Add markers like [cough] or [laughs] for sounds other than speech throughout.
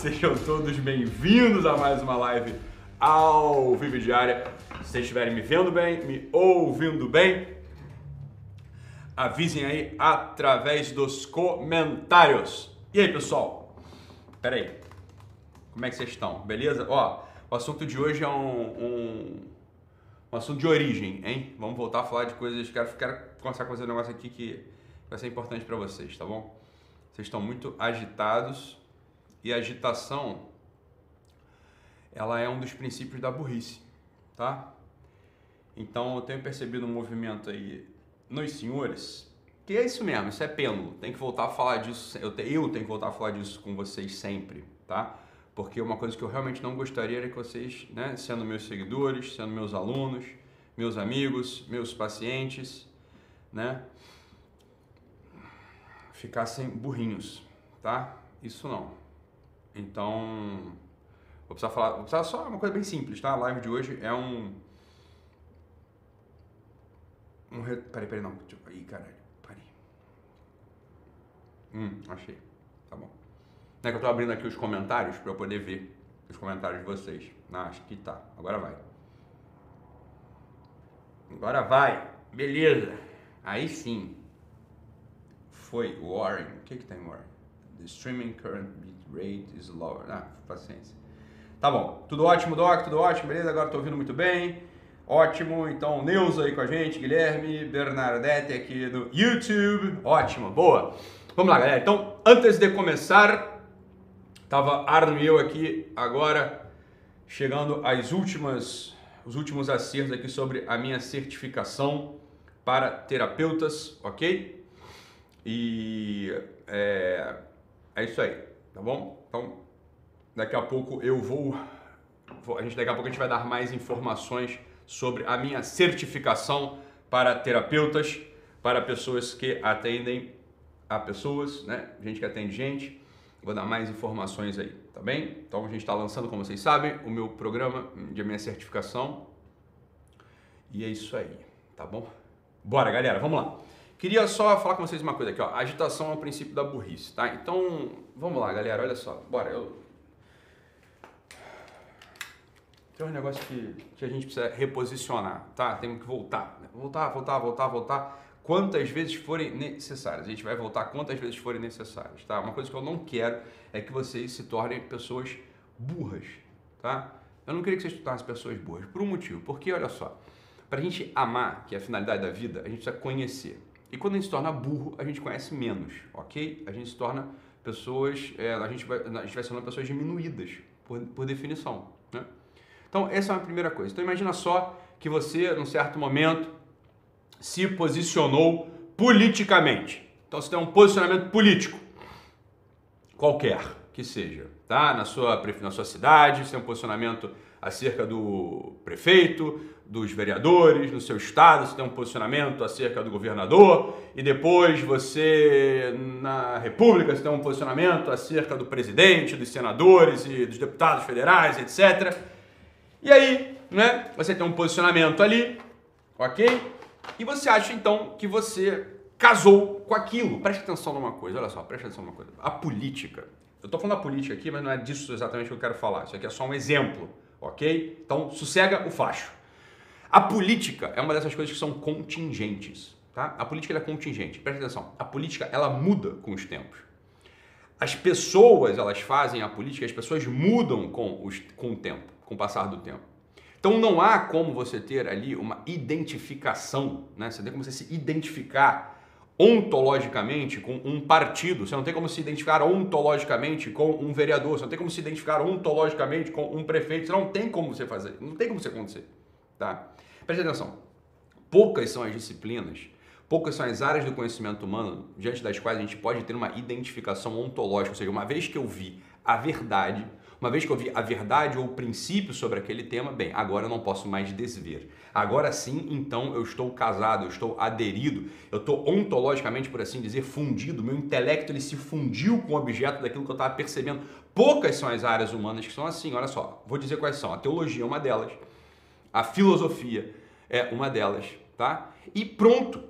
Sejam todos bem-vindos a mais uma live ao Vivo Diária. Se vocês estiverem me vendo bem, me ouvindo bem, avisem aí através dos comentários. E aí, pessoal? Pera aí. Como é que vocês estão? Beleza? Ó, o assunto de hoje é um, um, um assunto de origem, hein? Vamos voltar a falar de coisas. Quero, quero começar a fazer um negócio aqui que vai ser importante para vocês, tá bom? Vocês estão muito agitados e agitação ela é um dos princípios da burrice, tá? Então eu tenho percebido um movimento aí nos senhores que é isso mesmo, isso é pêndulo. Tem que voltar a falar disso, eu, eu tenho que voltar a falar disso com vocês sempre, tá? Porque uma coisa que eu realmente não gostaria era que vocês, né, sendo meus seguidores, sendo meus alunos, meus amigos, meus pacientes, né, ficassem burrinhos, tá? Isso não. Então, vou precisar falar, vou precisar só uma coisa bem simples, tá? A live de hoje é um um re... peraí, peraí, não. Ih, caralho, parei. Hum, achei. Tá bom. É que eu tô abrindo aqui os comentários para eu poder ver os comentários de vocês. Ah, acho que tá. Agora vai. Agora vai. Beleza. Aí sim. Foi Warren. O que que tem Warren? The streaming current bit rate is lower. Ah, paciência. Tá bom. Tudo ótimo, Doc? Tudo ótimo, beleza? Agora tô ouvindo muito bem. Ótimo. Então, Neuza aí com a gente, Guilherme, Bernadette aqui no YouTube. Ótimo, boa. Vamos lá, galera. Então, antes de começar, tava Arno e eu aqui agora chegando às últimas os últimos acertos aqui sobre a minha certificação para terapeutas, ok? E é, é isso aí, tá bom? Então, daqui a pouco eu vou, vou, a gente daqui a pouco a gente vai dar mais informações sobre a minha certificação para terapeutas, para pessoas que atendem a pessoas, né? Gente que atende gente. Vou dar mais informações aí, tá bem? Então a gente está lançando, como vocês sabem, o meu programa de minha certificação. E é isso aí, tá bom? Bora, galera, vamos lá. Queria só falar com vocês uma coisa aqui, ó. Agitação é o princípio da burrice, tá? Então, vamos lá, galera, olha só. Bora, eu... Tem um negócio que, que a gente precisa reposicionar, tá? Temos que voltar, né? voltar, voltar, voltar, voltar. Quantas vezes forem necessárias. A gente vai voltar quantas vezes forem necessárias, tá? Uma coisa que eu não quero é que vocês se tornem pessoas burras, tá? Eu não queria que vocês se tornassem pessoas burras, por um motivo. Porque, olha só, para a gente amar, que é a finalidade da vida, a gente precisa conhecer. E quando a gente se torna burro, a gente conhece menos, ok? A gente se torna pessoas, é, a, gente vai, a gente vai se tornando pessoas diminuídas, por, por definição, né? Então, essa é uma primeira coisa. Então, imagina só que você, num certo momento, se posicionou politicamente. Então, você tem um posicionamento político, qualquer que seja, tá? Na sua, na sua cidade, você tem um posicionamento acerca do prefeito, dos vereadores, no seu estado, você tem um posicionamento acerca do governador, e depois você, na República, você tem um posicionamento acerca do presidente, dos senadores e dos deputados federais, etc. E aí, né, você tem um posicionamento ali, ok? E você acha então que você casou com aquilo. Preste atenção numa coisa, olha só, preste atenção numa coisa. A política, eu estou falando da política aqui, mas não é disso exatamente que eu quero falar. Isso aqui é só um exemplo, ok? Então, sossega o facho. A política é uma dessas coisas que são contingentes, tá? A política é contingente. Preste atenção. A política, ela muda com os tempos. As pessoas, elas fazem a política, as pessoas mudam com, os, com o tempo, com o passar do tempo. Então não há como você ter ali uma identificação, né? Você tem como você se identificar ontologicamente com um partido, você não tem como se identificar ontologicamente com um vereador, você não tem como se identificar ontologicamente com um prefeito, você não tem como você fazer, não tem como isso acontecer, tá? Preste atenção, poucas são as disciplinas, poucas são as áreas do conhecimento humano diante das quais a gente pode ter uma identificação ontológica, ou seja, uma vez que eu vi a verdade, uma vez que eu vi a verdade ou o princípio sobre aquele tema, bem, agora eu não posso mais desver. Agora sim, então eu estou casado, eu estou aderido, eu estou ontologicamente, por assim dizer, fundido. Meu intelecto ele se fundiu com o objeto daquilo que eu estava percebendo. Poucas são as áreas humanas que são assim. Olha só, vou dizer quais são. A teologia é uma delas, a filosofia é uma delas, tá? E pronto.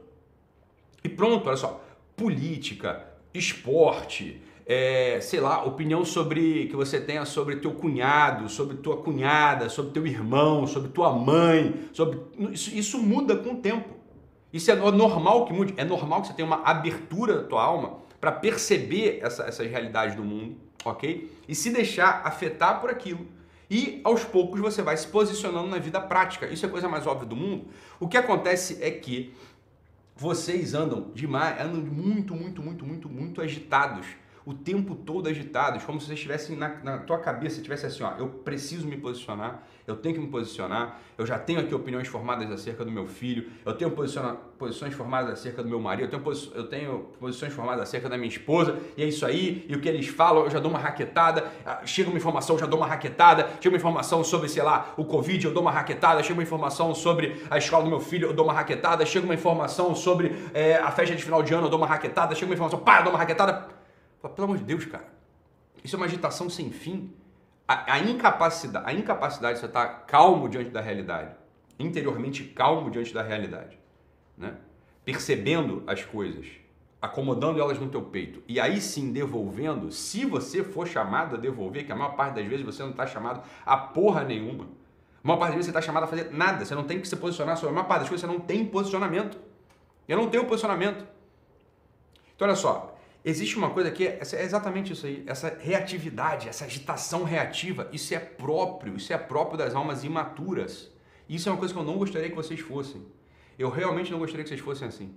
E pronto, olha só. Política, esporte, é, sei lá, opinião sobre que você tenha sobre teu cunhado, sobre tua cunhada, sobre teu irmão, sobre tua mãe, sobre isso, isso muda com o tempo. Isso é normal que mude, é normal que você tenha uma abertura da tua alma para perceber essa, essas realidades do mundo, ok? E se deixar afetar por aquilo. E aos poucos você vai se posicionando na vida prática. Isso é a coisa mais óbvia do mundo. O que acontece é que vocês andam demais, andam muito, muito, muito, muito, muito agitados o tempo todo agitados, como se vocês estivessem na, na tua cabeça, tivesse assim, ó, eu preciso me posicionar, eu tenho que me posicionar, eu já tenho aqui opiniões formadas acerca do meu filho, eu tenho posições formadas acerca do meu marido, eu tenho, eu tenho posições formadas acerca da minha esposa, e é isso aí, e o que eles falam, eu já dou uma raquetada, ah, chega uma informação, eu já dou uma raquetada, chega uma informação sobre, sei lá, o Covid, eu dou uma raquetada, chega uma informação sobre a escola do meu filho, eu dou uma raquetada, chega uma informação sobre é, a festa de final de ano, eu dou uma raquetada, chega uma informação, pá, eu dou uma raquetada pelo amor de Deus, cara. Isso é uma agitação sem fim. A, a incapacidade, a incapacidade de você estar calmo diante da realidade, interiormente calmo diante da realidade, né? percebendo as coisas, acomodando elas no teu peito e aí sim devolvendo, se você for chamado a devolver, que a maior parte das vezes você não está chamado a porra nenhuma. A maior parte das vezes você está chamado a fazer nada, você não tem que se posicionar sobre a maior parte das coisas, você não tem posicionamento. Eu não tenho posicionamento. Então olha só, Existe uma coisa que é, é exatamente isso aí, essa reatividade, essa agitação reativa, isso é próprio, isso é próprio das almas imaturas. Isso é uma coisa que eu não gostaria que vocês fossem. Eu realmente não gostaria que vocês fossem assim.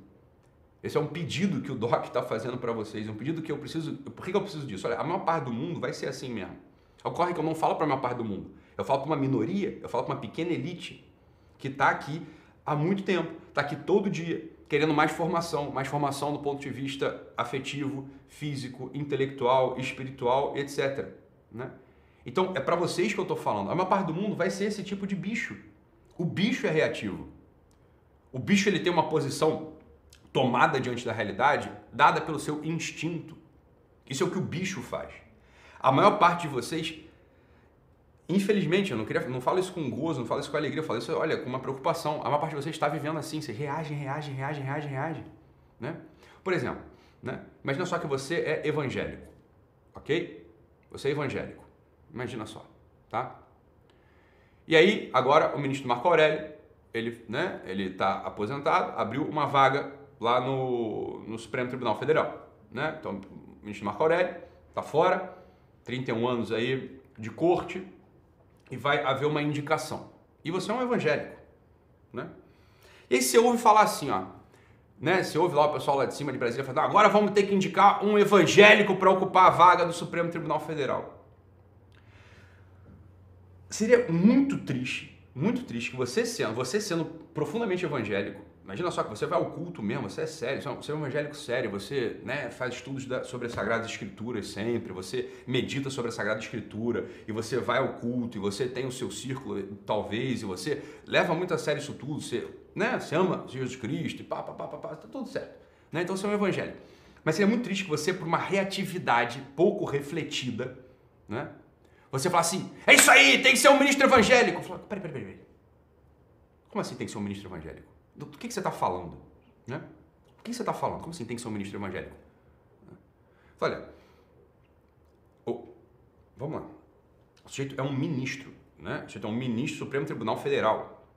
Esse é um pedido que o Doc está fazendo para vocês, um pedido que eu preciso. Por que eu preciso disso? Olha, a maior parte do mundo vai ser assim mesmo. Ocorre que eu não falo para a maior parte do mundo. Eu falo para uma minoria, eu falo para uma pequena elite que está aqui há muito tempo, está aqui todo dia, querendo mais formação, mais formação do ponto de vista afetivo, físico, intelectual, espiritual, etc. Né? Então é para vocês que eu estou falando. A maior parte do mundo vai ser esse tipo de bicho. O bicho é reativo. O bicho ele tem uma posição tomada diante da realidade, dada pelo seu instinto. Isso é o que o bicho faz. A maior parte de vocês Infelizmente, eu não queria, não falo isso com gozo, não falo isso com alegria, eu falo isso, olha, com uma preocupação. A maior parte de vocês está vivendo assim, você reage, reage, reage, reage, reage, né? Por exemplo, né? Imagina só que você é evangélico, ok? Você é evangélico, imagina só, tá? E aí, agora o ministro Marco Aurélio, ele, né? Ele está aposentado, abriu uma vaga lá no, no Supremo Tribunal Federal, né? Então, o ministro Marco Aurélio está fora, 31 anos aí de corte, e vai haver uma indicação. E você é um evangélico, né? E aí você ouve falar assim, ó, né? Você ouve lá o pessoal lá de cima de Brasília falando, agora vamos ter que indicar um evangélico para ocupar a vaga do Supremo Tribunal Federal. Seria muito triste, muito triste que você sendo, você sendo profundamente evangélico, Imagina só que você vai ao culto mesmo, você é sério, você é um evangélico sério, você né, faz estudos da, sobre as Sagradas Escrituras sempre, você medita sobre a Sagrada Escritura, e você vai ao culto, e você tem o seu círculo, talvez, e você leva muito a sério isso tudo, você, né, você ama Jesus Cristo, e pá, pá, pá, pá, pá tá tudo certo. Né? Então você é um evangélico. Mas seria muito triste que você, por uma reatividade pouco refletida, né, você fala assim, é isso aí, tem que ser um ministro evangélico. Eu falo, peraí, peraí, peraí. Como assim tem que ser um ministro evangélico? Do, do que, que você está falando? Né? O que você está falando? Como assim tem que ser um ministro evangélico? Olha, oh, vamos lá. O sujeito é um ministro, né? O sujeito é um ministro do Supremo Tribunal Federal.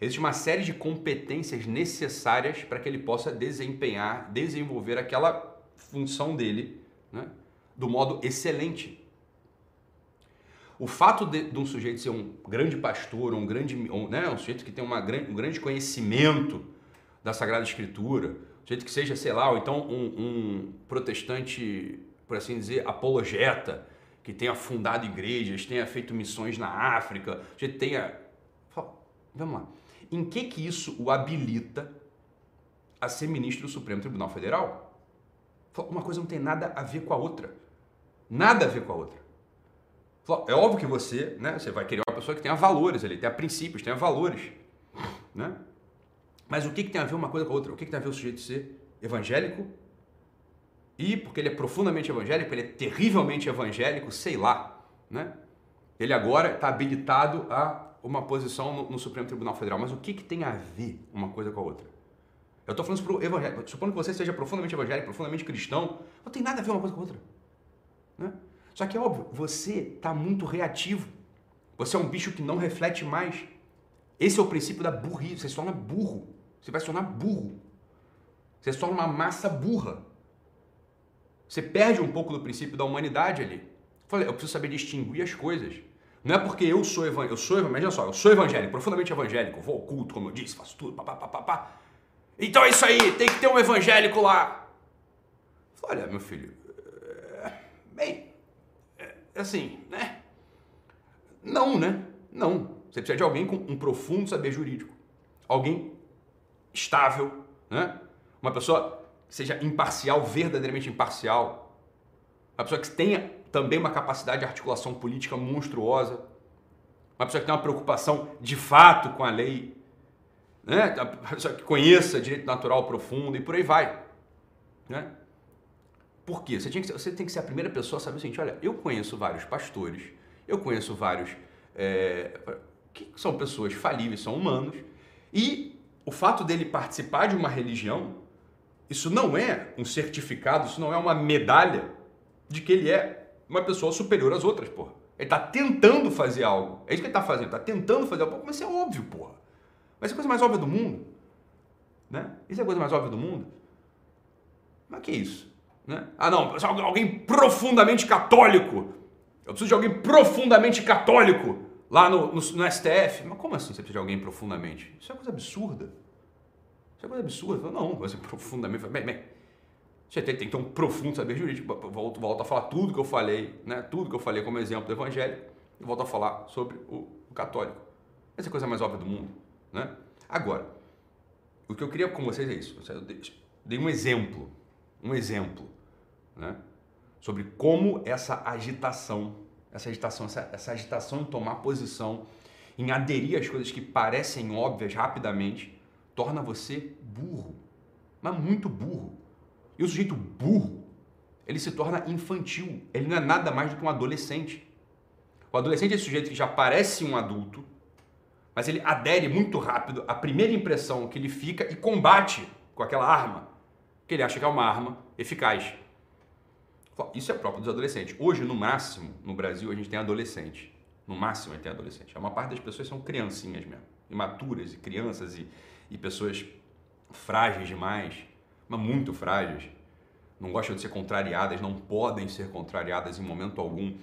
Existe uma série de competências necessárias para que ele possa desempenhar, desenvolver aquela função dele né? do modo excelente. O fato de, de, um sujeito ser um grande pastor, um grande, um, né, um sujeito que tem uma, um grande conhecimento da Sagrada Escritura, um sujeito que seja, sei lá, ou então um, um protestante, por assim dizer, apologeta, que tenha fundado igrejas, tenha feito missões na África, sujeito tenha... Vamos lá. Em que que isso o habilita a ser ministro do Supremo Tribunal Federal? Uma coisa não tem nada a ver com a outra. Nada a ver com a outra. É óbvio que você, né, você vai querer uma pessoa que tenha valores ali, tenha princípios, tenha valores, né? Mas o que, que tem a ver uma coisa com a outra? O que, que tem a ver o sujeito ser evangélico? E porque ele é profundamente evangélico, ele é terrivelmente evangélico, sei lá, né? Ele agora está habilitado a uma posição no, no, Supremo Tribunal Federal. Mas o que, que tem a ver uma coisa com a outra? Eu estou falando isso para o evangélico. Supondo que você seja profundamente evangélico, profundamente cristão, não tem nada a ver uma coisa com a outra. Né? Só que é óbvio, você está muito reativo. Você é um bicho que não reflete mais. Esse é o princípio da burrice. Você se torna burro. Você vai se tornar burro. Você se torna uma massa burra. Você perde um pouco do princípio da humanidade ali. Eu falei, eu preciso saber distinguir as coisas. Não é porque eu sou evangélico, eu sou evangélico, só, eu sou evangélico, profundamente evangélico, vou ao culto, como eu disse, faço tudo, papapá, papá. Então é isso aí, tem que ter um evangélico lá. Olha, meu filho, é, bem, assim, né? Não, né? Não. Você precisa de alguém com um profundo saber jurídico. Alguém estável, né? Uma pessoa que seja imparcial, verdadeiramente imparcial. Uma pessoa que tenha também uma capacidade de articulação política monstruosa. Uma pessoa que tem uma preocupação de fato com a lei. Né? Uma pessoa que conheça direito natural profundo e por aí vai. Né? Por quê? Você, tinha que ser, você tem que ser a primeira pessoa a saber o seguinte: olha, eu conheço vários pastores, eu conheço vários. É, que são pessoas falíveis, são humanos, e o fato dele participar de uma religião, isso não é um certificado, isso não é uma medalha de que ele é uma pessoa superior às outras, porra. Ele está tentando fazer algo. É isso que ele está fazendo, está tentando fazer algo. Mas isso é óbvio, porra. Mas é a coisa mais óbvia do mundo. Né? Isso é a coisa mais óbvia do mundo. Mas que isso? Né? Ah, não, alguém profundamente católico. Eu preciso de alguém profundamente católico lá no, no, no, STF. Mas como assim você precisa de alguém profundamente? Isso é coisa absurda. Isso é coisa absurda. Não, você profundamente. Bem, bem. Você tem, tem que ter um profundo saber jurídico. Volto, volto a falar tudo que eu falei, né? Tudo que eu falei como exemplo do evangelho. E volto a falar sobre o, o católico. Essa é a coisa mais óbvia do mundo, né? Agora, o que eu queria com vocês é isso. Eu dei um exemplo, um exemplo, né? Sobre como essa agitação essa agitação, essa, essa agitação em tomar posição, em aderir às coisas que parecem óbvias rapidamente, torna você burro, mas muito burro. E o sujeito burro, ele se torna infantil, ele não é nada mais do que um adolescente. O adolescente é esse sujeito que já parece um adulto, mas ele adere muito rápido à primeira impressão que ele fica e combate com aquela arma, que ele acha que é uma arma eficaz. Isso é próprio dos adolescentes. Hoje, no máximo, no Brasil, a gente tem adolescente. No máximo, a gente tem adolescente. A maior parte das pessoas são criancinhas mesmo. Imaturas e crianças e, e pessoas frágeis demais, mas muito frágeis. Não gostam de ser contrariadas, não podem ser contrariadas em momento algum.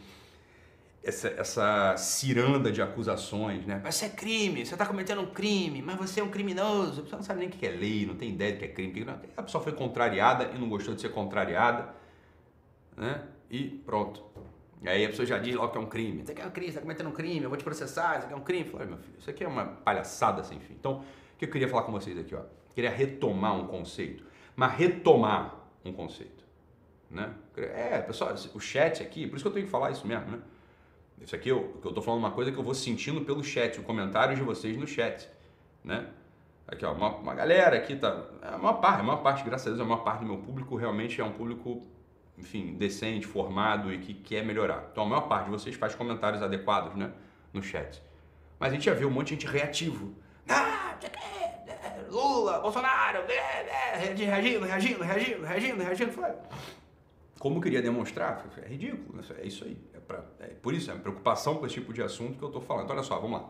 Essa, essa ciranda de acusações, né? Mas isso é crime, você está cometendo um crime, mas você é um criminoso. Você não sabe nem o que é lei, não tem ideia do que é crime. A pessoa foi contrariada e não gostou de ser contrariada né? E pronto. E aí a pessoa já diz logo que é um crime. Você quer um crime, você está cometendo um crime, eu vou te processar, isso aqui é um crime. Falei, meu filho, isso aqui é uma palhaçada sem fim. Então, o que eu queria falar com vocês aqui, ó? Queria retomar um conceito, mas retomar um conceito, né? É, pessoal, o chat aqui, por isso que eu tenho que falar isso mesmo, né? Isso aqui, eu, eu tô falando uma coisa que eu vou sentindo pelo chat, o comentário de vocês no chat, né? Aqui, ó, uma, uma galera aqui tá, é uma parte, a maior parte, graças a Deus, a maior parte do meu público realmente é um público enfim, decente, formado e que quer melhorar. Então a maior parte de vocês faz comentários adequados né, no chat. Mas a gente já viu um monte de gente reativo. Ah, Lula, Bolsonaro, reagindo, reagindo, reagindo, reagindo, reagindo. Como queria demonstrar, é ridículo, é isso aí. É, pra, é por isso, é uma preocupação com esse tipo de assunto que eu estou falando. Então, olha só, vamos lá.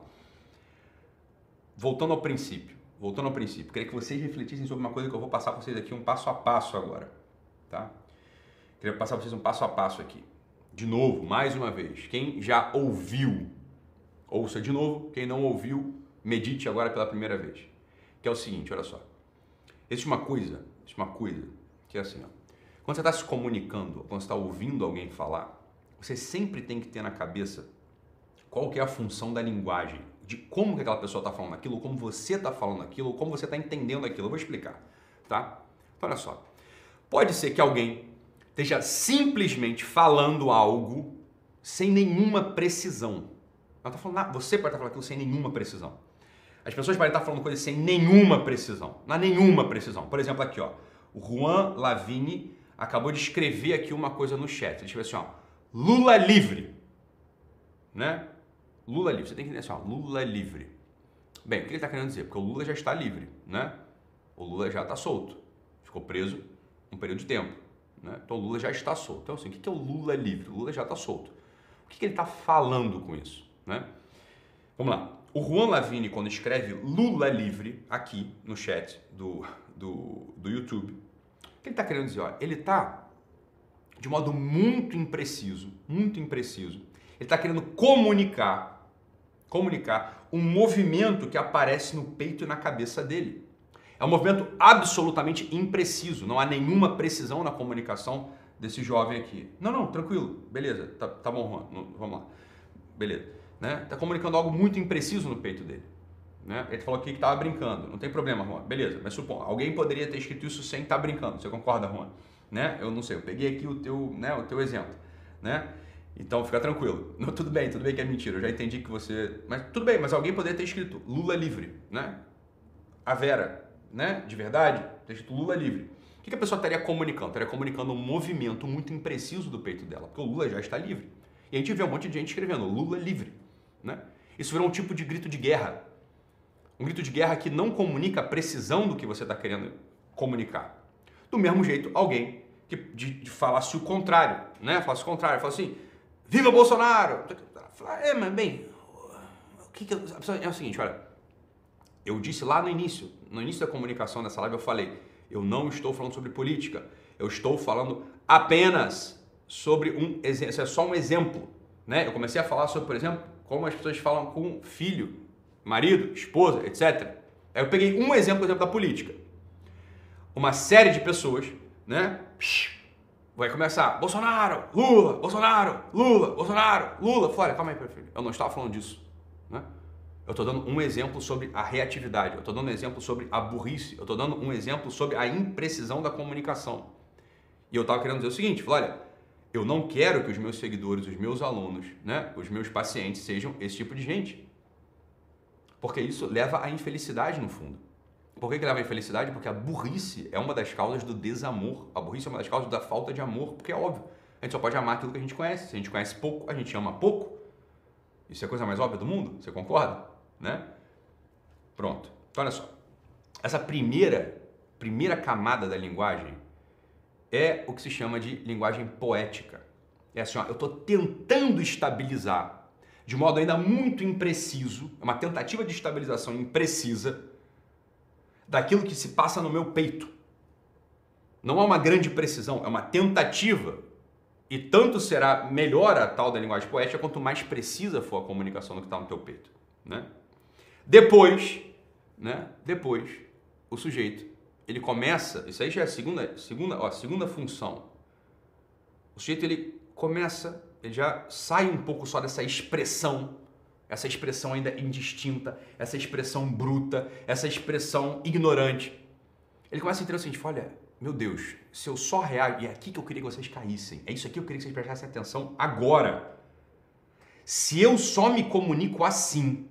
Voltando ao princípio, voltando ao princípio, queria que vocês refletissem sobre uma coisa que eu vou passar para vocês aqui um passo a passo agora, tá? Queria passar para vocês um passo a passo aqui. De novo, mais uma vez, quem já ouviu, ouça de novo. Quem não ouviu, medite agora pela primeira vez. Que é o seguinte, olha só. Existe uma coisa, existe uma coisa que é assim, ó. Quando você está se comunicando, quando você está ouvindo alguém falar, você sempre tem que ter na cabeça qual que é a função da linguagem, de como que aquela pessoa está falando aquilo, como você está falando aquilo, como você está entendendo aquilo. Eu vou explicar, tá? Então, olha só. Pode ser que alguém esteja simplesmente falando algo sem nenhuma precisão. Ela tá falando, você pode estar falando aquilo sem nenhuma precisão. As pessoas podem estar falando coisas sem nenhuma precisão. Há nenhuma precisão. Por exemplo, aqui, ó. O Juan Lavigne acabou de escrever aqui uma coisa no chat. Ele escreveu assim, ó. Lula livre. Né? Lula livre. Você tem que entender assim, ó. Lula livre. Bem, o que ele está querendo dizer? Porque o Lula já está livre, né? O Lula já está solto. Ficou preso um período de tempo Né? Então o Lula já está solto. Então, assim, o que é o Lula livre? O Lula já está solto. O que ele está falando com isso? Né? Vamos lá. O Juan Lavini, quando escreve Lula livre aqui no chat do, do, do YouTube, o que ele está querendo dizer? Ele está de modo muito impreciso, muito impreciso. Ele está querendo comunicar, comunicar um movimento que aparece no peito e na cabeça dele. É um movimento absolutamente impreciso, não há nenhuma precisão na comunicação desse jovem aqui. Não, não, tranquilo, beleza, tá, tá bom, Juan, vamos lá, beleza. Né? Tá comunicando algo muito impreciso no peito dele. Né? Ele falou aqui que estava brincando, não tem problema, Juan, beleza, mas supõe, alguém poderia ter escrito isso sem estar tá brincando, você concorda, Juan? Né? Eu não sei, eu peguei aqui o teu, né, o teu exemplo, né? Então fica tranquilo. [laughs] Não, tudo bem, tudo bem que é mentira. Eu já entendi que você. Mas tudo bem, mas alguém poderia ter escrito Lula livre, né? A Vera, né, de verdade, escrito Lula livre. O que a pessoa estaria comunicando? Estaria comunicando um movimento muito impreciso do peito dela, porque o Lula já está livre. E a gente vê um monte de gente escrevendo Lula livre. Né? Isso virou um tipo de grito de guerra. Um grito de guerra que não comunica a precisão do que você está querendo comunicar. Do mesmo jeito, alguém que de, de falasse o contrário, né? Falasse o contrário, falasse assim, viva Bolsonaro! É, mas bem, o que, que é o seguinte, olha, eu disse lá no início, no início da comunicação dessa live, eu falei, eu não estou falando sobre política, eu estou falando apenas sobre um exemplo, é só um exemplo, né? Eu comecei a falar sobre, por exemplo, como as pessoas falam com filho, marido, esposa, etc. Aí eu peguei um exemplo, por exemplo, da política. Uma série de pessoas, né? Vai começar, Bolsonaro, Lula, Bolsonaro, Lula, Bolsonaro, Lula. Fora, calma aí, meu filho. Eu não estava falando disso, né? Eu estou dando um exemplo sobre a reatividade, eu estou dando um exemplo sobre a burrice, eu estou dando um exemplo sobre a imprecisão da comunicação. E eu estava querendo dizer o seguinte, olha, eu não quero que os meus seguidores, os meus alunos, né, os meus pacientes sejam esse tipo de gente. Porque isso leva à infelicidade no fundo. Por que, que leva à infelicidade? Porque a burrice é uma das causas do desamor. A burrice é uma das causas da falta de amor, porque é óbvio. A gente só pode amar aquilo que a gente conhece. Se a gente conhece pouco, a gente ama pouco. Isso é a coisa mais óbvia do mundo, você concorda? Né? Pronto. Então, olha só. Essa primeira, primeira camada da linguagem é o que se chama de linguagem poética. É assim, ó, eu estou tentando estabilizar de modo ainda muito impreciso, é uma tentativa de estabilização imprecisa daquilo que se passa no meu peito. Não é uma grande precisão, é uma tentativa. E tanto será melhor a tal da linguagem poética quanto mais precisa for a comunicação do que está no teu peito. Né? Depois, né? Depois, o sujeito, ele começa, isso aí já é a segunda, segunda, ó, segunda função. O sujeito ele começa, ele já sai um pouco só dessa expressão, essa expressão ainda indistinta, essa expressão bruta, essa expressão ignorante. Ele começa a entender o seguinte, olha, meu Deus, se eu só reajo, e é aqui que eu queria que vocês caíssem, é isso aqui que eu queria que vocês prestassem atenção agora. Se eu só me comunico assim,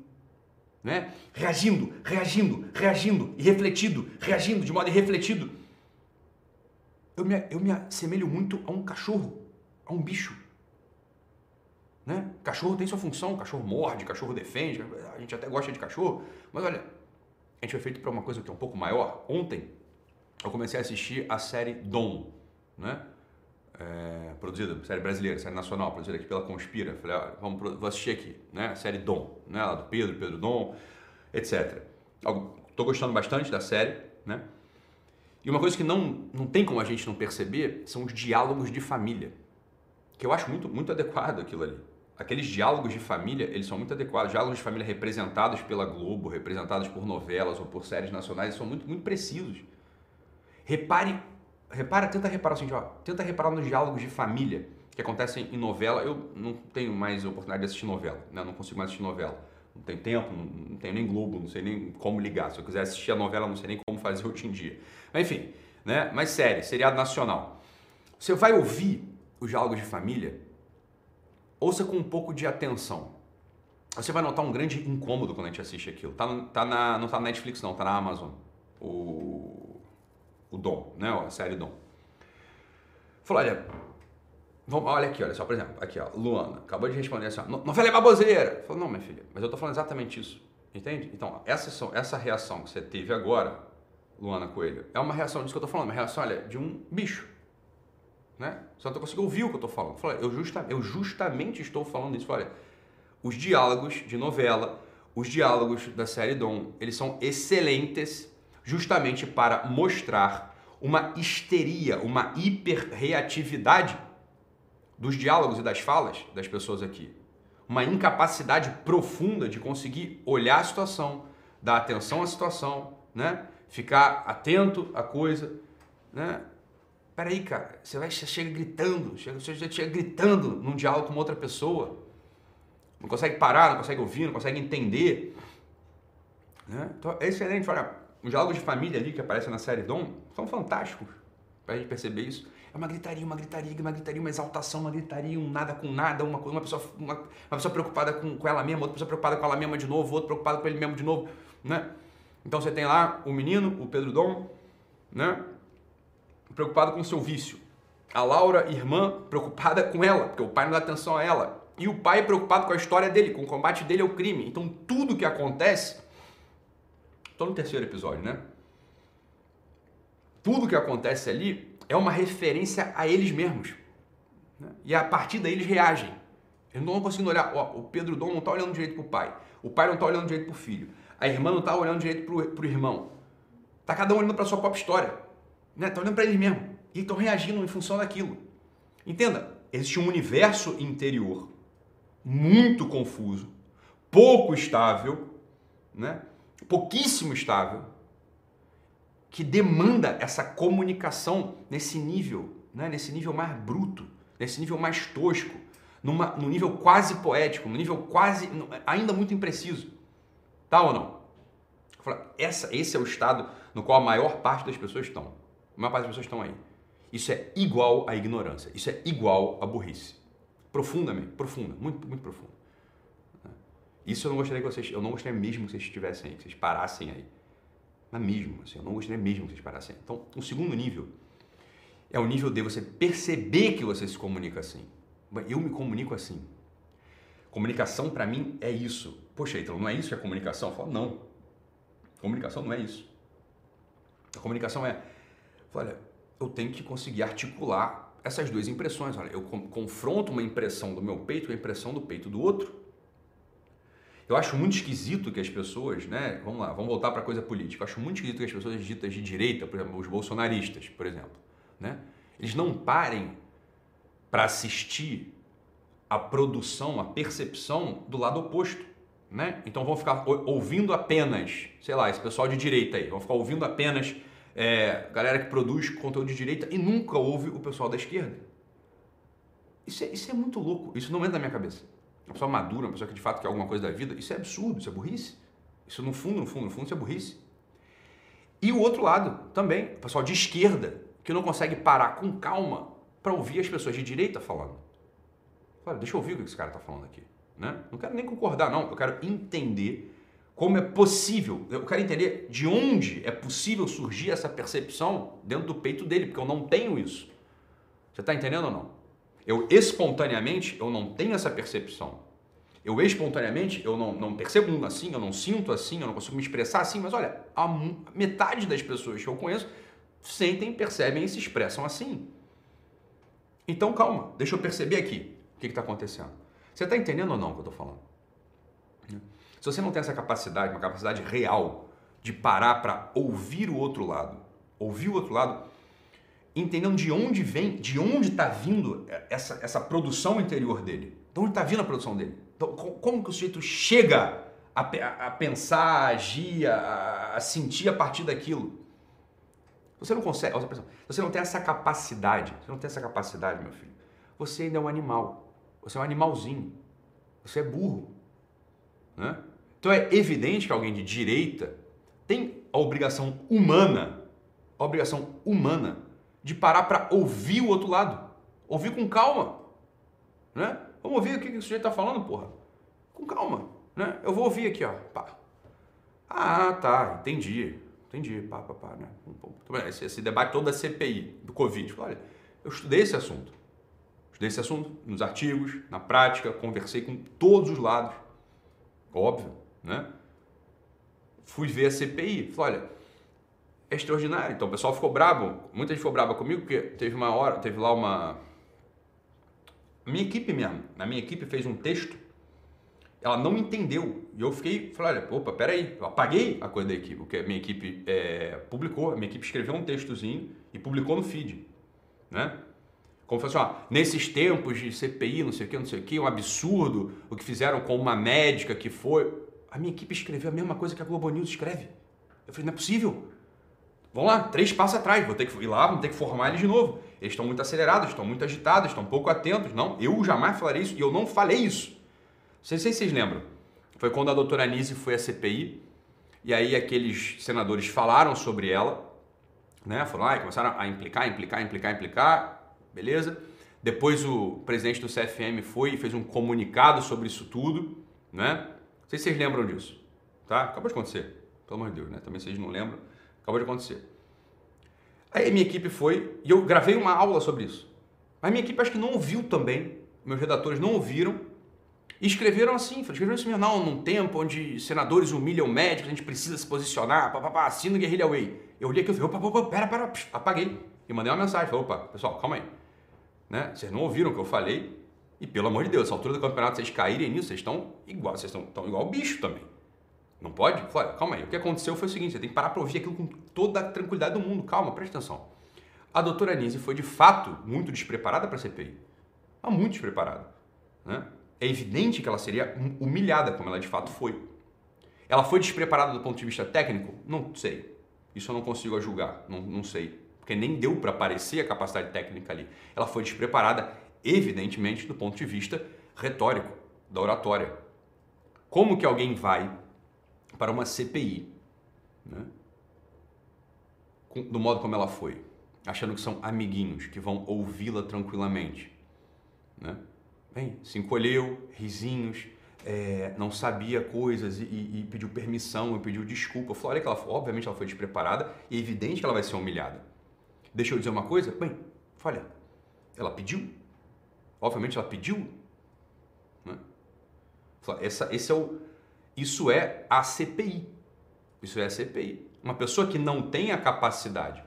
né? reagindo, reagindo, reagindo, e refletido, reagindo de modo irrefletido. Eu me, eu me assemelho muito a um cachorro, a um bicho. Né? Cachorro tem sua função, cachorro morde, cachorro defende, a gente até gosta de cachorro, mas olha, a gente foi feito para uma coisa que é um pouco maior. Ontem eu comecei a assistir a série Dom, né? É, produzida, série brasileira, série nacional, produzida aqui pela Conspira. Falei, ah, vamos, vou assistir aqui, né? Série Dom, né? Lá do Pedro, Pedro Dom, etc. Estou gostando bastante da série, né? E uma coisa que não, não tem como a gente não perceber são os diálogos de família, que eu acho muito, muito adequado aquilo ali. Aqueles diálogos de família, eles são muito adequados. Diálogos de família representados pela Globo, representados por novelas ou por séries nacionais, são muito, muito precisos. Repare repara, tenta reparar assim, ó, tenta reparar nos diálogos de família que acontecem em novela. Eu não tenho mais oportunidade de assistir novela, né? Não consigo mais assistir novela. Não tenho tempo, não, não tenho nem Globo, não sei nem como ligar. Se eu quiser assistir a novela, não sei nem como fazer [laughs] hoje em dia. Mas enfim, né? Mas série, seriado nacional. Você vai ouvir os diálogos de família, ouça com um pouco de atenção. Você vai notar um grande incômodo quando a gente assiste aquilo. Tá, tá na, não tá na Netflix, não, tá na Amazon. O, o Dom, né? A série Dom. Falou, olha, vamos, olha aqui, olha só, por exemplo, aqui, ó, Luana, acabou de responder assim, ó, novela é baboseira. Falou, não, minha filha, mas eu tô falando exatamente isso, entende? Então, essa, essa reação que você teve agora, Luana Coelho, é uma reação disso que eu tô falando, uma reação, olha, de um bicho. né? Você não consegue ouvir o que eu estou falando. Falei, eu, justa, eu justamente estou falando isso. Olha, os diálogos de novela, os diálogos da série Dom, eles são excelentes justamente para mostrar uma histeria, uma hiperreatividade dos diálogos e das falas das pessoas aqui. Uma incapacidade profunda de conseguir olhar a situação, dar atenção à situação, né? Ficar atento à coisa, né? Peraí, cara, você vai você chega gritando, chega, você já chega gritando num diálogo com outra pessoa. Não consegue parar, não consegue ouvir, não consegue entender. Né? Então é excelente, olha, os diálogos de família ali que aparecem na série Dom são fantásticos para a gente perceber isso. É uma gritaria, uma gritaria, uma gritaria, uma exaltação, uma gritaria, um nada com nada, uma, uma, pessoa, uma, uma pessoa preocupada com, com ela mesma, outra pessoa preocupada com ela mesma de novo, outro preocupado com ele mesmo de novo, né? Então você tem lá o menino, o Pedro Dom, né? Preocupado com o seu vício. A Laura, irmã, preocupada com ela, porque o pai não dá atenção a ela. E o pai preocupado com a história dele, com o combate dele ao crime. Então tudo que acontece Estou no terceiro episódio, né? Tudo que acontece ali é uma referência a eles mesmos. Né? E a partir daí eles reagem. Eles não estão conseguindo olhar. Ó, o Pedro Dom não está olhando direito para o pai. O pai não está olhando direito para o filho. A irmã não está olhando direito para o irmão. Está cada um olhando para a sua própria história. Né? Tá olhando para eles mesmos. E estão reagindo em função daquilo. Entenda, existe um universo interior muito confuso, pouco estável, né? Pouquíssimo estável, que demanda essa comunicação nesse nível, né? nesse nível mais bruto, nesse nível mais tosco, numa, no nível quase poético, no nível quase, ainda muito impreciso. Tá ou não? Essa, esse é o estado no qual a maior parte das pessoas estão. A maior parte das pessoas estão aí. Isso é igual à ignorância. Isso é igual à burrice. Profundamente, profunda, muito, muito profunda. Isso eu não gostaria que vocês, eu não gostaria mesmo que vocês estivessem aí, que vocês parassem aí. Mas mesmo, assim, eu não gostaria mesmo que vocês parassem. Então, o segundo nível é o nível de você perceber que você se comunica assim. Eu me comunico assim. Comunicação para mim é isso. Poxa, então não é isso que é comunicação? Eu falo, não. Comunicação não é isso. A comunicação é, olha, eu tenho que conseguir articular essas duas impressões. Olha, eu confronto uma impressão do meu peito com a impressão do peito do outro eu acho muito esquisito que as pessoas, né? Vamos lá, vamos voltar para a coisa política. Eu acho muito esquisito que as pessoas ditas de direita, por exemplo, os bolsonaristas, por exemplo, né? Eles não parem para assistir a produção, a percepção do lado oposto, né? Então vão ficar ouvindo apenas, sei lá, esse pessoal de direita aí, vão ficar ouvindo apenas é, galera que produz conteúdo de direita e nunca ouve o pessoal da esquerda. Isso é, isso é muito louco, isso não entra na minha cabeça uma pessoa madura, uma pessoa que de fato quer alguma coisa da vida, isso é absurdo, isso é burrice. Isso no fundo, no fundo, no fundo, isso é burrice. E o outro lado também, o pessoal de esquerda, que não consegue parar com calma para ouvir as pessoas de direita falando. Olha, deixa eu ouvir o que esse cara está falando aqui. Né? Não quero nem concordar, não. Eu quero entender como é possível. Eu quero entender de onde é possível surgir essa percepção dentro do peito dele, porque eu não tenho isso. Você está entendendo ou não? Eu espontaneamente, eu não tenho essa percepção. Eu espontaneamente, eu não, não percebo assim, eu não sinto assim, eu não consigo me expressar assim, mas olha, a metade das pessoas que eu conheço sentem, percebem e se expressam assim. Então calma, deixa eu perceber aqui o que está acontecendo. Você está entendendo ou não o que eu estou falando? Se você não tem essa capacidade, uma capacidade real de parar para ouvir o outro lado, ouvir o outro lado, entendendo de onde vem, de onde está vindo essa, essa produção interior dele. De onde está vindo a produção dele? Então, como que o sujeito chega a, a, pensar, a agir, a, a, sentir a partir daquilo? Você não consegue, você não tem essa capacidade, você não tem essa capacidade, meu filho. Você ainda é um animal. Você é um animalzinho. Você é burro. Né? Então é evidente que alguém de direita tem a obrigação humana, a obrigação humana de parar para ouvir o outro lado. Ouvir com calma. Né? Vamos ouvir o que o sujeito está falando, porra. Com calma. Né? Eu vou ouvir aqui, ó. Pá. Ah, tá, entendi. Entendi. Pá, pá, pá, né? Esse, esse debate todo da CPI, do Covid. Olha, eu estudei esse assunto. Estudei esse assunto nos artigos, na prática, conversei com todos os lados. Óbvio, né? Fui ver a CPI. Falei, olha, é extraordinário. Então o pessoal ficou brabo, muita gente ficou braba comigo, porque teve uma hora, teve lá uma. Minha equipe mesmo, a minha equipe fez um texto, ela não entendeu. E eu fiquei, falei, olha, opa, peraí, eu apaguei a coisa da equipe, porque a minha equipe é, publicou, a minha equipe escreveu um textozinho e publicou no feed, né? Como fosse, ó, nesses tempos de CPI, não sei o que, não sei o que, um absurdo o que fizeram com uma médica que foi. A minha equipe escreveu a mesma coisa que a Globo News escreve. Eu falei, não é possível. Vamos lá, três passos atrás, vou ter que ir lá, vamos ter que formar eles de novo. Eles estão muito acelerados, estão muito agitados, estão pouco atentos. Não, eu jamais falarei isso e eu não falei isso. Não sei se vocês lembram. Foi quando a doutora Anise foi à CPI e aí aqueles senadores falaram sobre ela, né? Falaram, ah, começaram a implicar, implicar, implicar, implicar, beleza? Depois o presidente do CFM foi e fez um comunicado sobre isso tudo, né? Não sei se vocês lembram disso, tá? Acabou de acontecer, pelo amor de Deus, né? Também vocês não lembram. Acabou de acontecer. Aí minha equipe foi e eu gravei uma aula sobre isso. Mas minha equipe acho que não ouviu também, meus redatores não ouviram e escreveram assim, escreveram assim, não, num tempo onde senadores humilham médicos, a gente precisa se posicionar, papapá, assina Guerrilha Way. Eu olhei aqui e opa, opa, pera, pera, psh, apaguei. E mandei uma mensagem, falei, opa, pessoal, calma aí. Né? Vocês não ouviram o que eu falei e pelo amor de Deus, essa altura do campeonato, vocês caírem nisso, vocês estão igual, vocês estão igual bicho também. Não pode? Falei, calma aí. O que aconteceu foi o seguinte: você tem que parar para ouvir aquilo com toda a tranquilidade do mundo. Calma, presta atenção. A doutora Anise foi de fato muito despreparada para a CPI. Mas muito despreparada. Né? É evidente que ela seria humilhada, como ela de fato foi. Ela foi despreparada do ponto de vista técnico? Não sei. Isso eu não consigo julgar. Não, não sei. Porque nem deu para aparecer a capacidade técnica ali. Ela foi despreparada, evidentemente, do ponto de vista retórico, da oratória. Como que alguém vai para uma CPI, né? do modo como ela foi, achando que são amiguinhos que vão ouvi-la tranquilamente. Né? Bem, se encolheu, risinhos, é, não sabia coisas e, e, e, pediu permissão, e pediu desculpa. Eu falei, olha que ela, obviamente ela foi despreparada e é evidente que ela vai ser humilhada. Deixa eu dizer uma coisa? Bem, olha, ela pediu. Obviamente ela pediu. Né? Essa, esse é o, isso é a CPI. Isso é a CPI. Uma pessoa que não tem a capacidade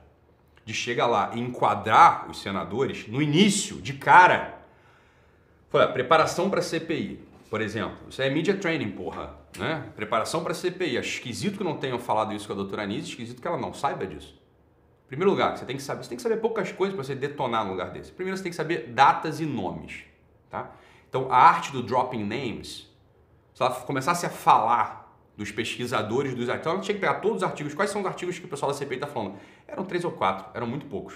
de chegar lá e enquadrar os senadores no início, de cara. Foi a preparação para CPI, por exemplo. Isso é media training, porra. Né? Preparação para CPI. Acho esquisito que não tenham falado isso com a doutora Anise, esquisito que ela não saiba disso. Em primeiro lugar, você tem que saber, você tem que saber poucas coisas para você detonar no lugar desse. Primeiro, você tem que saber datas e nomes, tá? Então, a arte do dropping names se ela começasse a falar dos pesquisadores dos artigos, ela tinha que pegar todos os artigos. Quais são os artigos que o pessoal da CPI está falando? Eram três ou quatro, eram muito poucos.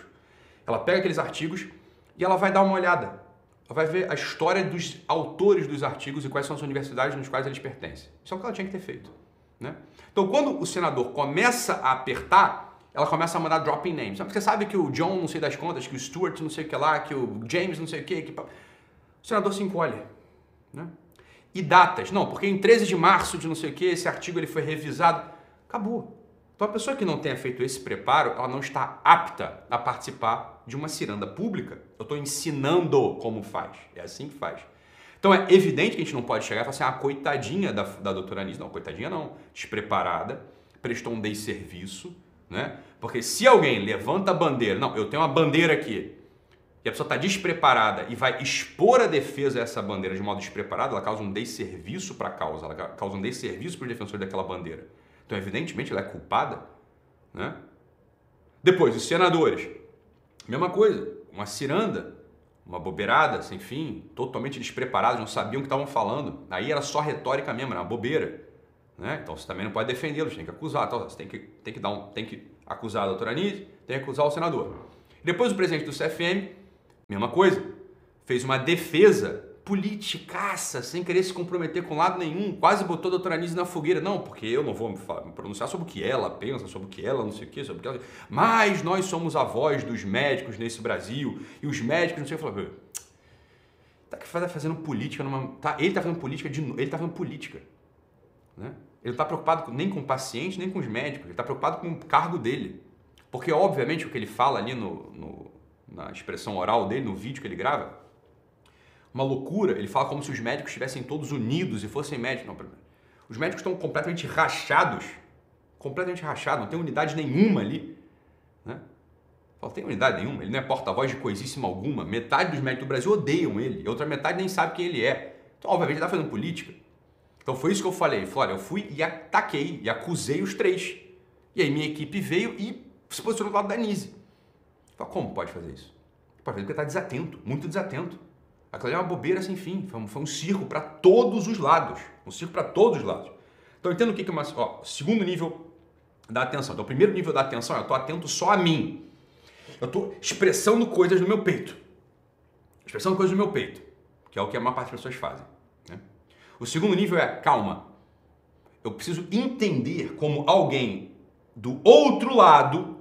Ela pega aqueles artigos e ela vai dar uma olhada. Ela vai ver a história dos autores dos artigos e quais são as universidades nos quais eles pertencem. Isso é o que ela tinha que ter feito. Né? Então, quando o senador começa a apertar, ela começa a mandar dropping names. Você sabe que o John não sei das contas, que o Stuart não sei o que lá, que o James não sei o que. que... O senador se encolhe. Né? E datas. Não, porque em 13 de março de não sei o que, esse artigo ele foi revisado. Acabou. Então a pessoa que não tenha feito esse preparo, ela não está apta a participar de uma ciranda pública. Eu estou ensinando como faz. É assim que faz. Então é evidente que a gente não pode chegar e falar assim, ah, coitadinha da, da doutora Anis. Não, coitadinha não. Despreparada, prestou um desserviço, né? Porque se alguém levanta a bandeira, não, eu tenho uma bandeira aqui, e a pessoa está despreparada e vai expor a defesa a essa bandeira de modo despreparado, ela causa um desserviço para a causa, ela causa um desserviço para o defensor daquela bandeira. Então, evidentemente, ela é culpada. Né? Depois, os senadores. Mesma coisa, uma ciranda, uma bobeirada sem fim, totalmente despreparados, não sabiam o que estavam falando. Aí era só retórica mesmo, era uma bobeira. Né? Então você também não pode defendê-los, tem que acusar. Então, você tem que, tem que, dar um, tem que acusar a doutora Anise, tem que acusar o senador. Depois o presidente do CFM Mesma coisa. Fez uma defesa politicaça, sem querer se comprometer com lado nenhum, quase botou a doutora Anise na fogueira. Não, porque eu não vou me pronunciar sobre o que ela pensa, sobre o que ela não sei o que, sobre o que ela... Mas nós somos a voz dos médicos nesse Brasil, e os médicos não sei o que. Falar, tá fazendo política numa... Tá, ele tá fazendo política de Ele tá fazendo política. Né? Ele não está preocupado nem com o paciente, nem com os médicos. Ele está preocupado com o cargo dele. Porque, obviamente, o que ele fala ali no, no na expressão oral dele, no vídeo que ele grava, uma loucura. Ele fala como se os médicos estivessem todos unidos e fossem médicos. Não, os médicos estão completamente rachados, completamente rachado, não tem unidade nenhuma ali. Né? Não tem unidade nenhuma, ele não é porta-voz de coisíssima alguma. Metade dos médicos do Brasil odeiam ele, outra metade nem sabe quem ele é. Então, obviamente, ele está fazendo política. Então foi isso que eu falei. Olha, eu fui e ataquei e acusei os três. E aí minha equipe veio e se posicionou do lado da Nise. Falei, como pode fazer isso? Pode fazer porque está desatento, muito desatento. Aquilo é uma bobeira sem fim. Foi um, foi um circo para todos os lados. Um circo para todos os lados. Então entendo o que é uma. Ó, segundo nível da atenção. Então, o primeiro nível da atenção é eu estou atento só a mim. Eu estou expressando coisas no meu peito. Expressando coisas no meu peito. Que é o que a maior parte das pessoas fazem. O segundo nível é calma. Eu preciso entender como alguém do outro lado,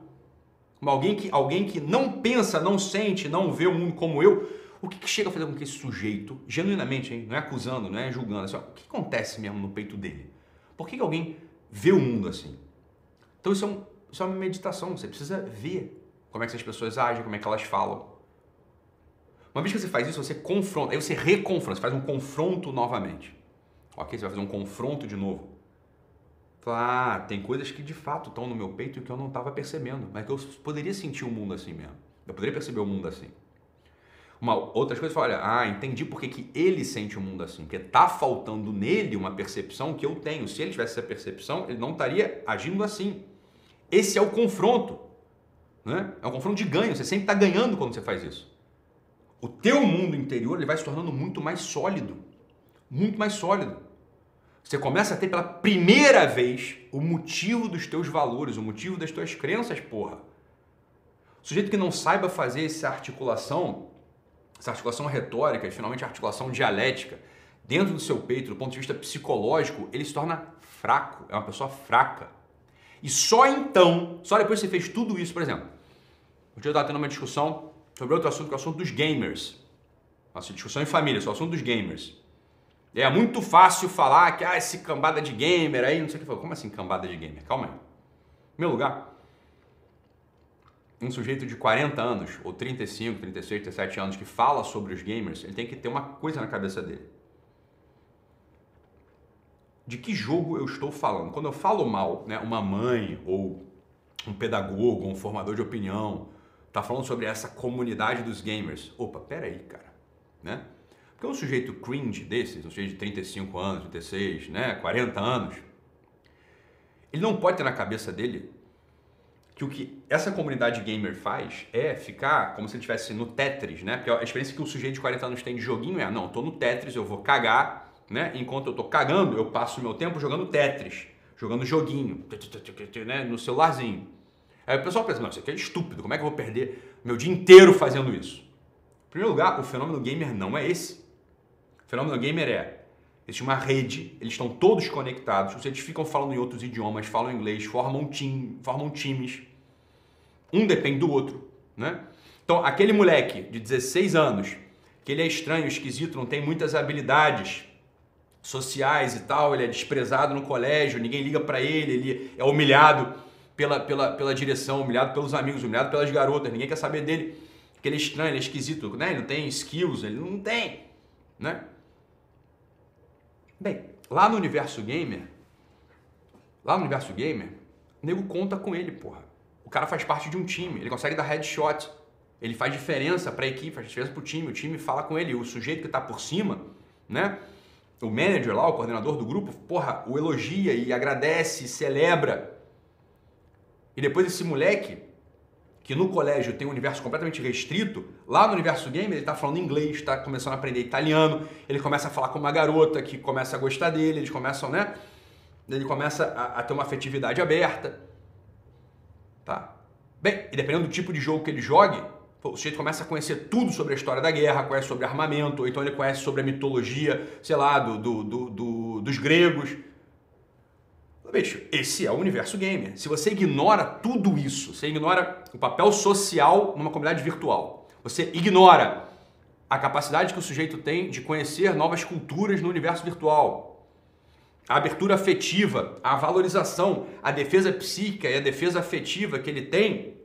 alguém que, alguém que não pensa, não sente, não vê o mundo como eu, o que, que chega a fazer com que esse sujeito, genuinamente, hein, não é acusando, não é julgando, ó, o que acontece mesmo no peito dele? Por que, que alguém vê o mundo assim? Então isso é, um, isso é uma meditação, você precisa ver como é que essas pessoas agem, como é que elas falam. Uma vez que você faz isso, você confronta, aí você reconfronta, você faz um confronto novamente. Ok, você vai fazer um confronto de novo. Ah, tem coisas que de fato estão no meu peito e que eu não estava percebendo, mas que eu poderia sentir o mundo assim mesmo. Eu poderia perceber o mundo assim. Uma, outras coisas, olha, ah, entendi porque que ele sente o mundo assim, porque tá faltando nele uma percepção que eu tenho. Se ele tivesse essa percepção, ele não estaria agindo assim. Esse é o confronto, né? É um confronto de ganho. Você sempre está ganhando quando você faz isso. O teu mundo interior ele vai se tornando muito mais sólido, muito mais sólido. Você começa a ter pela primeira vez o motivo dos teus valores, o motivo das tuas crenças, porra. O sujeito que não saiba fazer essa articulação, essa articulação retórica, finalmente a articulação dialética, dentro do seu peito, do ponto de vista psicológico, ele se torna fraco, é uma pessoa fraca. E só então, só depois que você fez tudo isso, por exemplo, um dia eu estava tendo uma discussão sobre outro assunto, que é o assunto dos gamers. Nossa, discussão em família, só o assunto dos gamers. É muito fácil falar que ah, esse cambada de gamer aí, não sei o que. Como assim cambada de gamer? Calma aí. Meu lugar, um sujeito de 40 anos, ou 35, 36, 37 anos, que fala sobre os gamers, ele tem que ter uma coisa na cabeça dele. De que jogo eu estou falando? Quando eu falo mal, né, uma mãe ou um pedagogo, um formador de opinião, tá falando sobre essa comunidade dos gamers. Opa, peraí, cara, né? Porque um sujeito cringe desses, um sujeito de 35 anos, 36, né, 40 anos, ele não pode ter na cabeça dele que o que essa comunidade gamer faz é ficar como se ele estivesse no Tetris, né? Porque a experiência que o sujeito de 40 anos tem de joguinho é, não, tô no Tetris, eu vou cagar, né? Enquanto eu tô cagando, eu passo meu tempo jogando Tetris, jogando joguinho, né? no celularzinho. Aí o pessoal pensa, não, isso aqui é estúpido, como é que eu vou perder meu dia inteiro fazendo isso? Em primeiro lugar, o fenômeno gamer não é esse. Fenômeno gamer é existe uma rede, eles estão todos conectados, vocês ficam falando em outros idiomas, falam inglês, formam, time, formam times. Um depende do outro, né? Então, aquele moleque de 16 anos, que ele é estranho, esquisito, não tem muitas habilidades sociais e tal, ele é desprezado no colégio, ninguém liga para ele, ele é humilhado pela, pela, pela direção, humilhado pelos amigos, humilhado pelas garotas, ninguém quer saber dele, que ele é estranho, ele é esquisito, né? Ele não tem skills, ele não tem, né? Bem, lá no universo gamer, lá no universo gamer, o nego conta com ele, porra. O cara faz parte de um time, ele consegue dar headshot, ele faz diferença para a equipe, faz diferença para o time, o time fala com ele, o sujeito que está por cima, né? O manager lá, o coordenador do grupo, porra, o elogia e agradece, celebra. E depois esse moleque que no colégio tem um universo completamente restrito, lá no universo game ele está falando inglês, está começando a aprender italiano, ele começa a falar com uma garota que começa a gostar dele, eles começam, né? Ele começa a, a ter uma afetividade aberta. Tá? Bem, e dependendo do tipo de jogo que ele jogue, o sujeito começa a conhecer tudo sobre a história da guerra, conhece sobre armamento, ou então ele conhece sobre a mitologia, sei lá, do, do, do, do dos gregos. Esse é o universo gamer. Se você ignora tudo isso, você ignora o papel social numa comunidade virtual, você ignora a capacidade que o sujeito tem de conhecer novas culturas no universo virtual, a abertura afetiva, a valorização, a defesa psíquica e a defesa afetiva que ele tem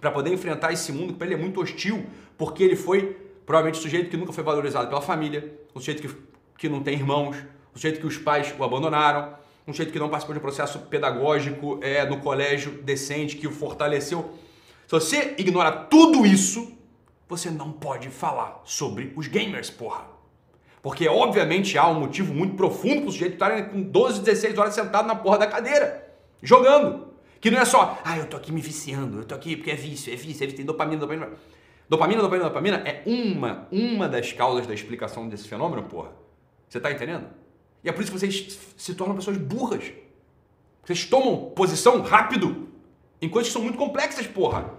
para poder enfrentar esse mundo que para ele é muito hostil, porque ele foi provavelmente o sujeito que nunca foi valorizado pela família, o sujeito que, que não tem irmãos, o sujeito que os pais o abandonaram, um sujeito que não participou de um processo pedagógico é, no colégio decente, que o fortaleceu. Se você ignora tudo isso, você não pode falar sobre os gamers, porra. Porque obviamente há um motivo muito profundo para o sujeito estar com 12, 16 horas sentado na porra da cadeira, jogando. Que não é só, ah, eu tô aqui me viciando, eu tô aqui porque é vício, é vício, é vício, tem dopamina, dopamina. Dopamina, dopamina, dopamina é uma, uma das causas da explicação desse fenômeno, porra. Você tá entendendo? E é por isso que vocês se tornam pessoas burras. Vocês tomam posição rápido em coisas que são muito complexas, porra.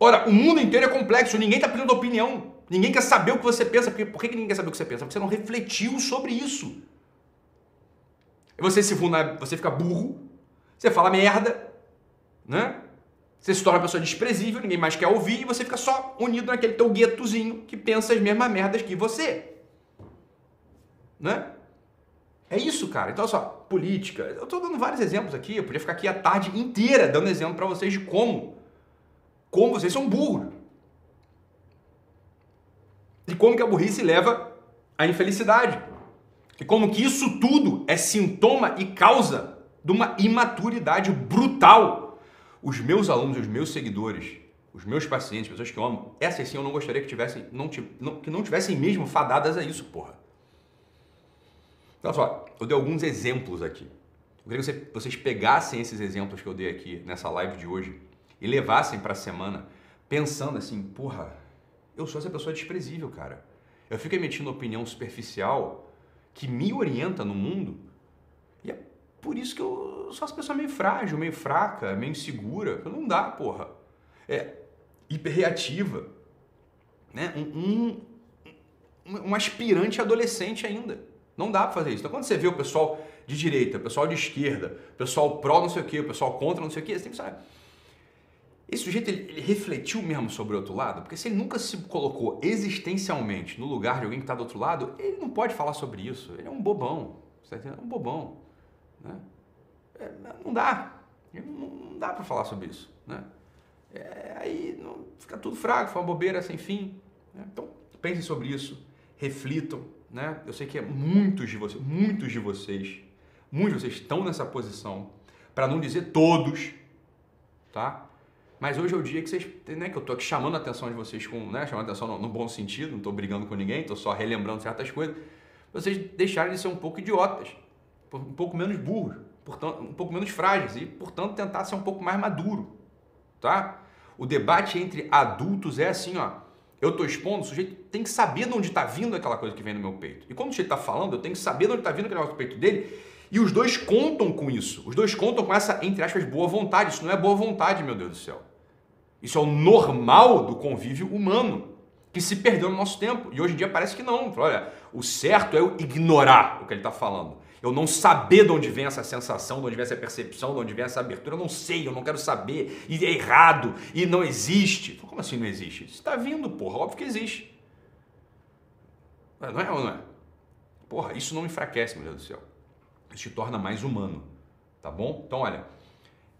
Ora, o mundo inteiro é complexo, ninguém tá pedindo opinião. Ninguém quer saber o que você pensa. Por, por que ninguém quer saber o que você pensa? Porque você não refletiu sobre isso. E você se você fica burro, você fala merda, né? Você se torna uma pessoa desprezível, ninguém mais quer ouvir e você fica só unido naquele teu guetozinho que pensa as mesmas merdas que você. Né? É isso, cara. Então, só, política. Eu estou dando vários exemplos aqui. Eu podia ficar aqui a tarde inteira dando exemplo para vocês de como. Como vocês são burros. E como que a burrice leva à infelicidade. E como que isso tudo é sintoma e causa de uma imaturidade brutal. Os meus alunos, os meus seguidores, os meus pacientes, pessoas que eu amo, essas sim eu não gostaria que tivessem, não, que não tivessem mesmo fadadas a isso, porra. Então, só, eu dei alguns exemplos aqui. Eu queria que vocês pegassem esses exemplos que eu dei aqui nessa live de hoje e levassem para a semana pensando assim, porra, eu sou essa pessoa desprezível, cara. Eu fico emitindo opinião superficial que me orienta no mundo e é por isso que eu sou essa pessoa meio frágil, meio fraca, meio insegura. Não dá, porra. É hiperreativa, né? Um, um, um aspirante adolescente ainda. Não dá para fazer isso. Então, quando você vê o pessoal de direita, o pessoal de esquerda, o pessoal pró não sei o quê, o pessoal contra não sei o quê, você tem que saber. Esse sujeito ele, ele refletiu mesmo sobre o outro lado, porque se ele nunca se colocou existencialmente no lugar de alguém que está do outro lado, ele não pode falar sobre isso. Ele é um bobão. Está entendendo? É um bobão. Né? É, não dá. Não, não dá para falar sobre isso. Né? É, aí não, fica tudo fraco, foi uma bobeira sem fim. Né? Então, pensem sobre isso, reflitam, né? Eu sei que é muitos de vocês, muitos de vocês, muitos de vocês estão nessa posição, para não dizer todos, tá? Mas hoje é o dia que vocês, né, que eu tô aqui chamando a atenção de vocês com, né, chamando a atenção no, no bom sentido, não estou brigando com ninguém, estou só relembrando certas coisas, vocês deixarem de ser um pouco idiotas, um pouco menos burros, portanto, um pouco menos frágeis e, portanto, tentar ser um pouco mais maduro, tá? O debate entre adultos é assim, ó, eu estou expondo, o sujeito tem que saber de onde está vindo aquela coisa que vem no meu peito. E quando o sujeito está falando, eu tenho que saber de onde está vindo aquele negócio do peito dele. E os dois contam com isso. Os dois contam com essa, entre aspas, boa vontade. Isso não é boa vontade, meu Deus do céu. Isso é o normal do convívio humano, que se perdeu no nosso tempo. E hoje em dia parece que não. Olha, o certo é eu ignorar o que ele está falando eu não saber de onde vem essa sensação, de onde vem essa percepção, de onde vem essa abertura, eu não sei, eu não quero saber, e é errado, e não existe. Como assim não existe? Isso está vindo, porra, óbvio que existe. Não é ou não é? Porra, isso não enfraquece, meu Deus do céu. Isso te torna mais humano, tá bom? Então, olha,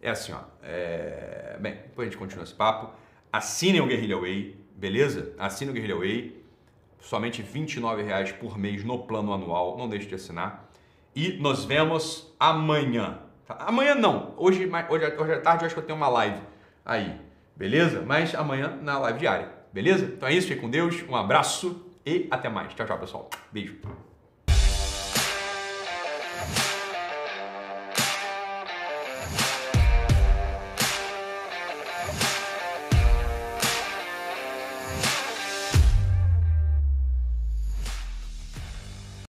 é assim, ó. É... Bem, depois a gente continua esse papo. Assinem o Guerrilla Way, beleza? Assinem o Guerrilla Way. Somente R$ por mês no plano anual. Não deixe de assinar e nos vemos amanhã. Tá? Amanhã não, hoje, hoje, hoje à tarde eu acho que eu tenho uma live aí, beleza? Mas amanhã na live diária, beleza? Então é isso, fique com Deus, um abraço e até mais. Tchau, tchau, pessoal. Beijo.